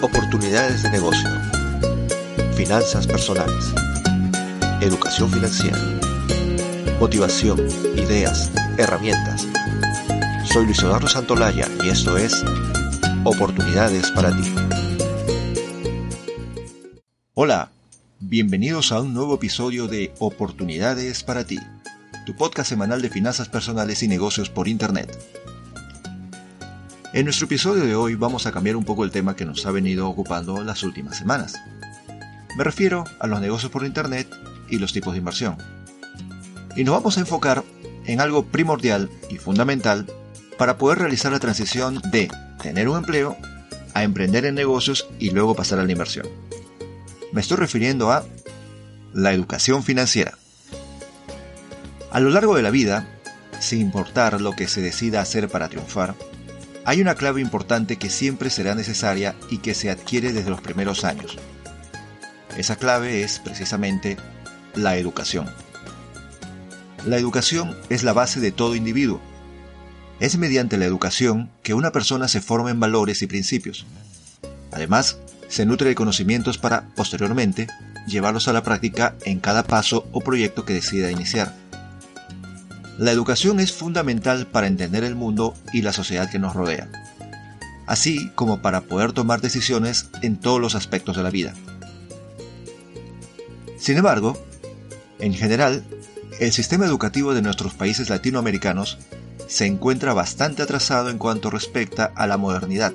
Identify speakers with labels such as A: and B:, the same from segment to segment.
A: Oportunidades de negocio. Finanzas personales. Educación financiera. Motivación, ideas, herramientas. Soy Luis Eduardo Santolaya y esto es Oportunidades para ti. Hola, bienvenidos a un nuevo episodio de Oportunidades para ti, tu podcast semanal de finanzas personales y negocios por Internet. En nuestro episodio de hoy vamos a cambiar un poco el tema que nos ha venido ocupando las últimas semanas. Me refiero a los negocios por Internet y los tipos de inversión. Y nos vamos a enfocar en algo primordial y fundamental para poder realizar la transición de tener un empleo a emprender en negocios y luego pasar a la inversión. Me estoy refiriendo a la educación financiera. A lo largo de la vida, sin importar lo que se decida hacer para triunfar, hay una clave importante que siempre será necesaria y que se adquiere desde los primeros años. Esa clave es precisamente la educación. La educación es la base de todo individuo. Es mediante la educación que una persona se forma en valores y principios. Además, se nutre de conocimientos para, posteriormente, llevarlos a la práctica en cada paso o proyecto que decida iniciar. La educación es fundamental para entender el mundo y la sociedad que nos rodea, así como para poder tomar decisiones en todos los aspectos de la vida. Sin embargo, en general, el sistema educativo de nuestros países latinoamericanos se encuentra bastante atrasado en cuanto respecta a la modernidad.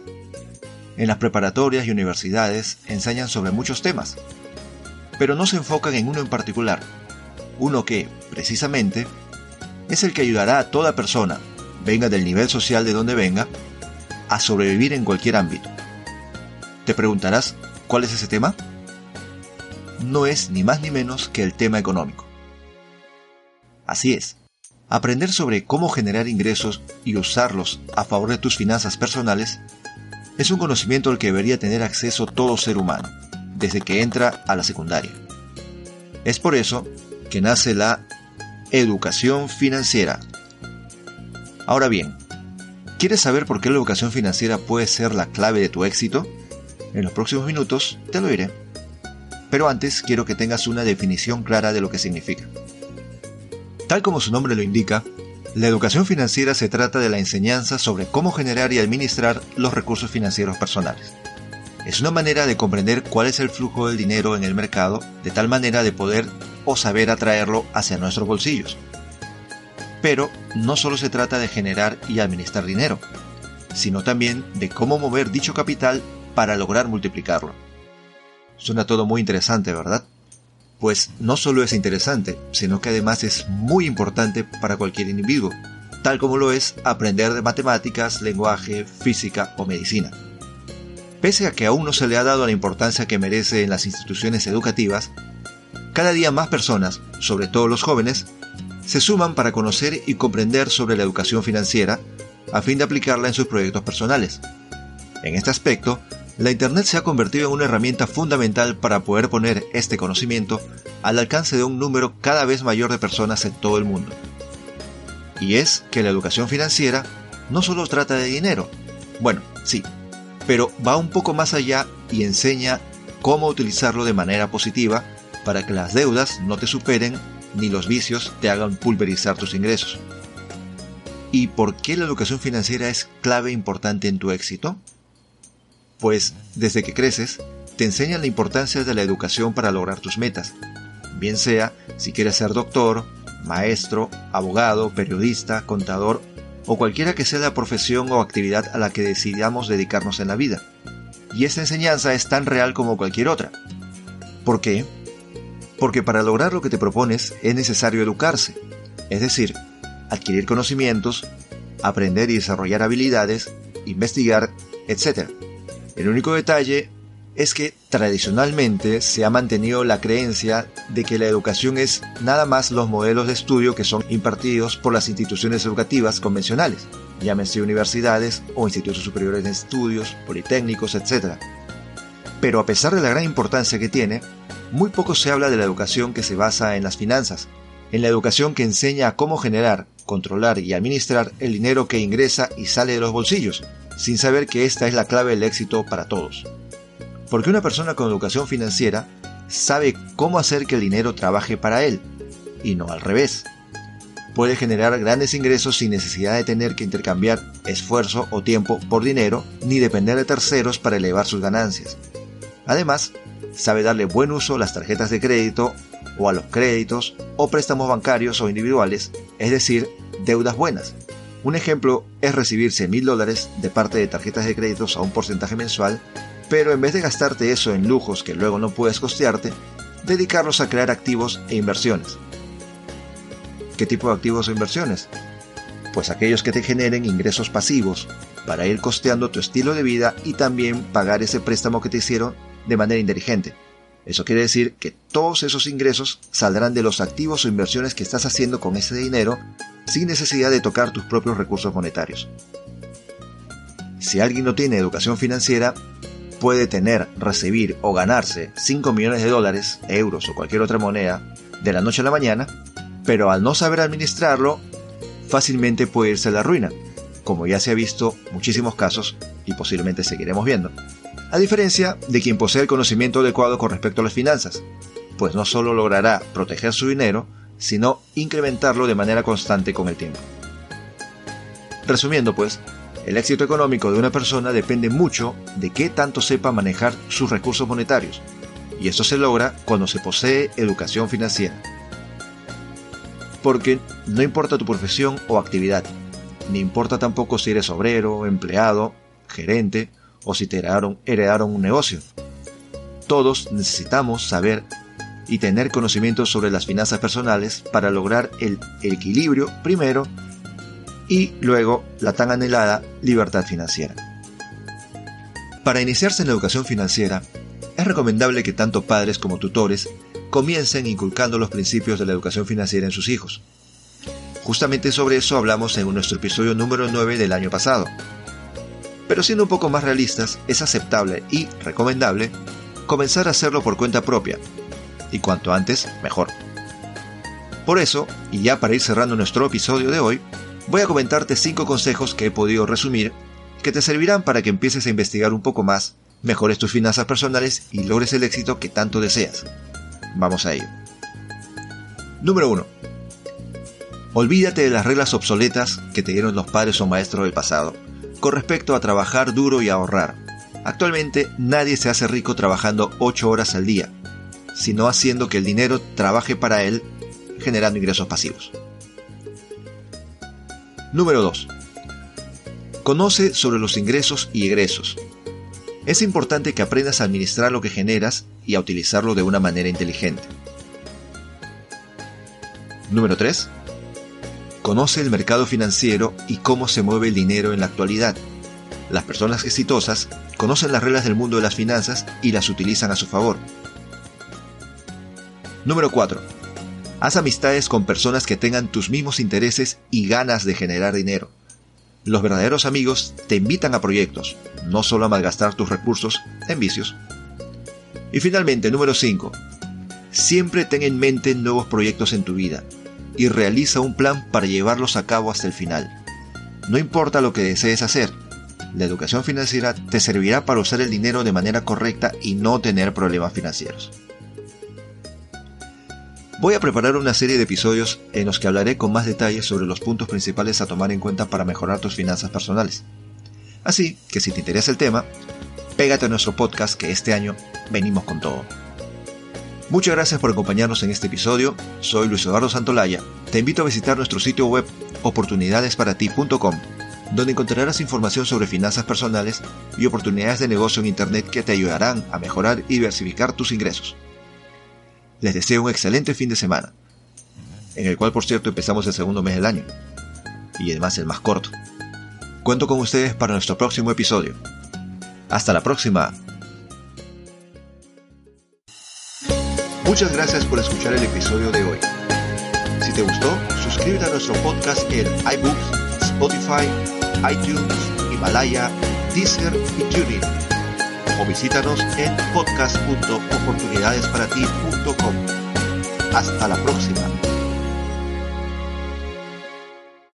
A: En las preparatorias y universidades enseñan sobre muchos temas, pero no se enfocan en uno en particular, uno que, precisamente, es el que ayudará a toda persona, venga del nivel social de donde venga, a sobrevivir en cualquier ámbito. Te preguntarás, ¿cuál es ese tema? No es ni más ni menos que el tema económico. Así es, aprender sobre cómo generar ingresos y usarlos a favor de tus finanzas personales es un conocimiento al que debería tener acceso todo ser humano, desde que entra a la secundaria. Es por eso que nace la educación financiera. Ahora bien, ¿quieres saber por qué la educación financiera puede ser la clave de tu éxito? En los próximos minutos te lo diré. Pero antes quiero que tengas una definición clara de lo que significa. Tal como su nombre lo indica, la educación financiera se trata de la enseñanza sobre cómo generar y administrar los recursos financieros personales. Es una manera de comprender cuál es el flujo del dinero en el mercado de tal manera de poder o saber atraerlo hacia nuestros bolsillos. Pero no solo se trata de generar y administrar dinero, sino también de cómo mover dicho capital para lograr multiplicarlo. Suena todo muy interesante, ¿verdad? Pues no solo es interesante, sino que además es muy importante para cualquier individuo, tal como lo es aprender de matemáticas, lenguaje, física o medicina. Pese a que aún no se le ha dado la importancia que merece en las instituciones educativas, cada día más personas, sobre todo los jóvenes, se suman para conocer y comprender sobre la educación financiera a fin de aplicarla en sus proyectos personales. En este aspecto, la Internet se ha convertido en una herramienta fundamental para poder poner este conocimiento al alcance de un número cada vez mayor de personas en todo el mundo. Y es que la educación financiera no solo trata de dinero, bueno, sí, pero va un poco más allá y enseña cómo utilizarlo de manera positiva para que las deudas no te superen ni los vicios te hagan pulverizar tus ingresos. ¿Y por qué la educación financiera es clave e importante en tu éxito? Pues desde que creces, te enseñan la importancia de la educación para lograr tus metas, bien sea si quieres ser doctor, maestro, abogado, periodista, contador o cualquiera que sea la profesión o actividad a la que decidamos dedicarnos en la vida. Y esta enseñanza es tan real como cualquier otra. ¿Por qué? Porque para lograr lo que te propones es necesario educarse, es decir, adquirir conocimientos, aprender y desarrollar habilidades, investigar, etc. El único detalle es que tradicionalmente se ha mantenido la creencia de que la educación es nada más los modelos de estudio que son impartidos por las instituciones educativas convencionales, llámese universidades o institutos superiores de estudios, politécnicos, etc. Pero a pesar de la gran importancia que tiene, muy poco se habla de la educación que se basa en las finanzas, en la educación que enseña a cómo generar, controlar y administrar el dinero que ingresa y sale de los bolsillos, sin saber que esta es la clave del éxito para todos. Porque una persona con educación financiera sabe cómo hacer que el dinero trabaje para él, y no al revés. Puede generar grandes ingresos sin necesidad de tener que intercambiar esfuerzo o tiempo por dinero, ni depender de terceros para elevar sus ganancias. Además, sabe darle buen uso a las tarjetas de crédito o a los créditos o préstamos bancarios o individuales, es decir, deudas buenas. Un ejemplo es recibir 100 mil dólares de parte de tarjetas de créditos a un porcentaje mensual, pero en vez de gastarte eso en lujos que luego no puedes costearte, dedicarlos a crear activos e inversiones. ¿Qué tipo de activos o inversiones? Pues aquellos que te generen ingresos pasivos para ir costeando tu estilo de vida y también pagar ese préstamo que te hicieron de manera inteligente. Eso quiere decir que todos esos ingresos saldrán de los activos o inversiones que estás haciendo con ese dinero sin necesidad de tocar tus propios recursos monetarios. Si alguien no tiene educación financiera, puede tener, recibir o ganarse 5 millones de dólares, euros o cualquier otra moneda de la noche a la mañana, pero al no saber administrarlo, fácilmente puede irse a la ruina, como ya se ha visto muchísimos casos y posiblemente seguiremos viendo a diferencia de quien posee el conocimiento adecuado con respecto a las finanzas, pues no solo logrará proteger su dinero, sino incrementarlo de manera constante con el tiempo. Resumiendo pues, el éxito económico de una persona depende mucho de qué tanto sepa manejar sus recursos monetarios, y esto se logra cuando se posee educación financiera. Porque no importa tu profesión o actividad, ni importa tampoco si eres obrero, empleado, gerente o si te heredaron, un negocio. Todos necesitamos saber y tener conocimiento sobre las finanzas personales para lograr el equilibrio primero y luego la tan anhelada libertad financiera. Para iniciarse en la educación financiera, es recomendable que tanto padres como tutores comiencen inculcando los principios de la educación financiera en sus hijos. Justamente sobre eso hablamos en nuestro episodio número 9 del año pasado, pero siendo un poco más realistas, es aceptable y recomendable comenzar a hacerlo por cuenta propia, y cuanto antes, mejor. Por eso, y ya para ir cerrando nuestro episodio de hoy, voy a comentarte 5 consejos que he podido resumir que te servirán para que empieces a investigar un poco más, mejores tus finanzas personales y logres el éxito que tanto deseas. Vamos a ello. Número 1. Olvídate de las reglas obsoletas que te dieron los padres o maestros del pasado con respecto a trabajar duro y ahorrar. Actualmente nadie se hace rico trabajando 8 horas al día, sino haciendo que el dinero trabaje para él generando ingresos pasivos. Número 2. Conoce sobre los ingresos y egresos. Es importante que aprendas a administrar lo que generas y a utilizarlo de una manera inteligente. Número 3. Conoce el mercado financiero y cómo se mueve el dinero en la actualidad. Las personas exitosas conocen las reglas del mundo de las finanzas y las utilizan a su favor. Número 4. Haz amistades con personas que tengan tus mismos intereses y ganas de generar dinero. Los verdaderos amigos te invitan a proyectos, no solo a malgastar tus recursos en vicios. Y finalmente, número 5. Siempre ten en mente nuevos proyectos en tu vida y realiza un plan para llevarlos a cabo hasta el final. No importa lo que desees hacer, la educación financiera te servirá para usar el dinero de manera correcta y no tener problemas financieros. Voy a preparar una serie de episodios en los que hablaré con más detalles sobre los puntos principales a tomar en cuenta para mejorar tus finanzas personales. Así que si te interesa el tema, pégate a nuestro podcast que este año venimos con todo. Muchas gracias por acompañarnos en este episodio. Soy Luis Eduardo Santolaya. Te invito a visitar nuestro sitio web oportunidadesparati.com, donde encontrarás información sobre finanzas personales y oportunidades de negocio en Internet que te ayudarán a mejorar y diversificar tus ingresos. Les deseo un excelente fin de semana, en el cual por cierto empezamos el segundo mes del año, y además el más corto. Cuento con ustedes para nuestro próximo episodio. Hasta la próxima. Muchas gracias por escuchar el episodio de hoy. Si te gustó, suscríbete a nuestro podcast en iBooks, Spotify, iTunes, Himalaya, Deezer y TuneIn. O visítanos en podcast.oportunidadesparati.com. Hasta la próxima.